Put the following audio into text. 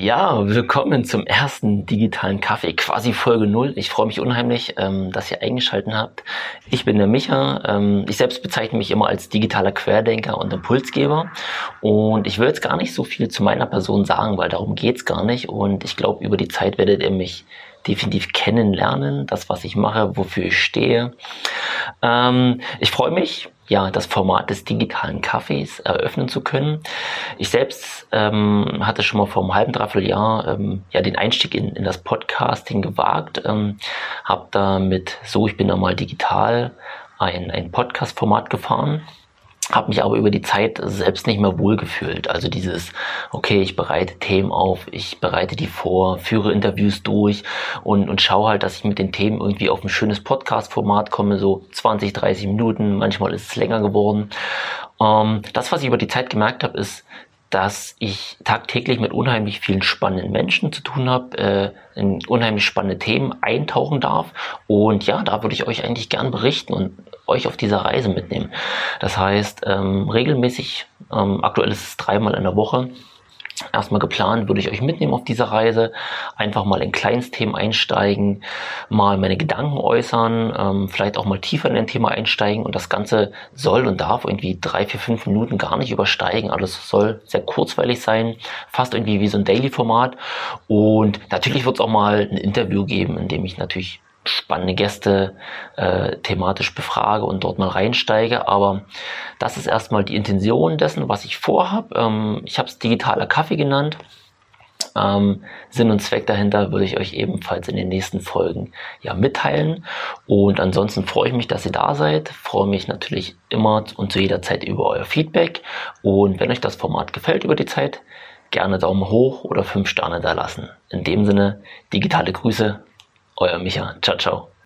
Ja, willkommen zum ersten digitalen Kaffee, quasi Folge null. Ich freue mich unheimlich, ähm, dass ihr eingeschaltet habt. Ich bin der Micha. Ähm, ich selbst bezeichne mich immer als digitaler Querdenker und Impulsgeber. Und ich will jetzt gar nicht so viel zu meiner Person sagen, weil darum geht's gar nicht. Und ich glaube, über die Zeit werdet ihr mich definitiv kennenlernen, das, was ich mache, wofür ich stehe. Ähm, ich freue mich, ja, das Format des digitalen Kaffees eröffnen zu können. Ich selbst ähm, hatte schon mal vor einem halben, dreiviertel Jahr ähm, ja, den Einstieg in, in das Podcasting gewagt, ähm, habe da mit So, ich bin da mal digital ein, ein Podcast-Format gefahren habe mich aber über die Zeit selbst nicht mehr wohlgefühlt. Also dieses, okay, ich bereite Themen auf, ich bereite die vor, führe Interviews durch und, und schaue halt, dass ich mit den Themen irgendwie auf ein schönes Podcast-Format komme, so 20, 30 Minuten, manchmal ist es länger geworden. Ähm, das, was ich über die Zeit gemerkt habe, ist, dass ich tagtäglich mit unheimlich vielen spannenden Menschen zu tun habe, äh, in unheimlich spannende Themen eintauchen darf. Und ja, da würde ich euch eigentlich gern berichten und euch auf dieser Reise mitnehmen. Das heißt, ähm, regelmäßig, ähm, aktuell ist es dreimal in der Woche, erstmal geplant, würde ich euch mitnehmen auf diese Reise, einfach mal in Kleinstthemen einsteigen, mal meine Gedanken äußern, ähm, vielleicht auch mal tiefer in ein Thema einsteigen und das Ganze soll und darf irgendwie drei, vier, fünf Minuten gar nicht übersteigen. Alles soll sehr kurzweilig sein, fast irgendwie wie so ein Daily-Format und natürlich wird es auch mal ein Interview geben, in dem ich natürlich spannende Gäste äh, thematisch befrage und dort mal reinsteige. Aber das ist erstmal die Intention dessen, was ich vorhabe. Ähm, ich habe es digitaler Kaffee genannt. Ähm, Sinn und Zweck dahinter würde ich euch ebenfalls in den nächsten Folgen ja mitteilen. Und ansonsten freue ich mich, dass ihr da seid. Freue mich natürlich immer und zu jeder Zeit über euer Feedback. Und wenn euch das Format gefällt über die Zeit, gerne Daumen hoch oder fünf Sterne da lassen. In dem Sinne, digitale Grüße, euer Micha. Ciao, ciao.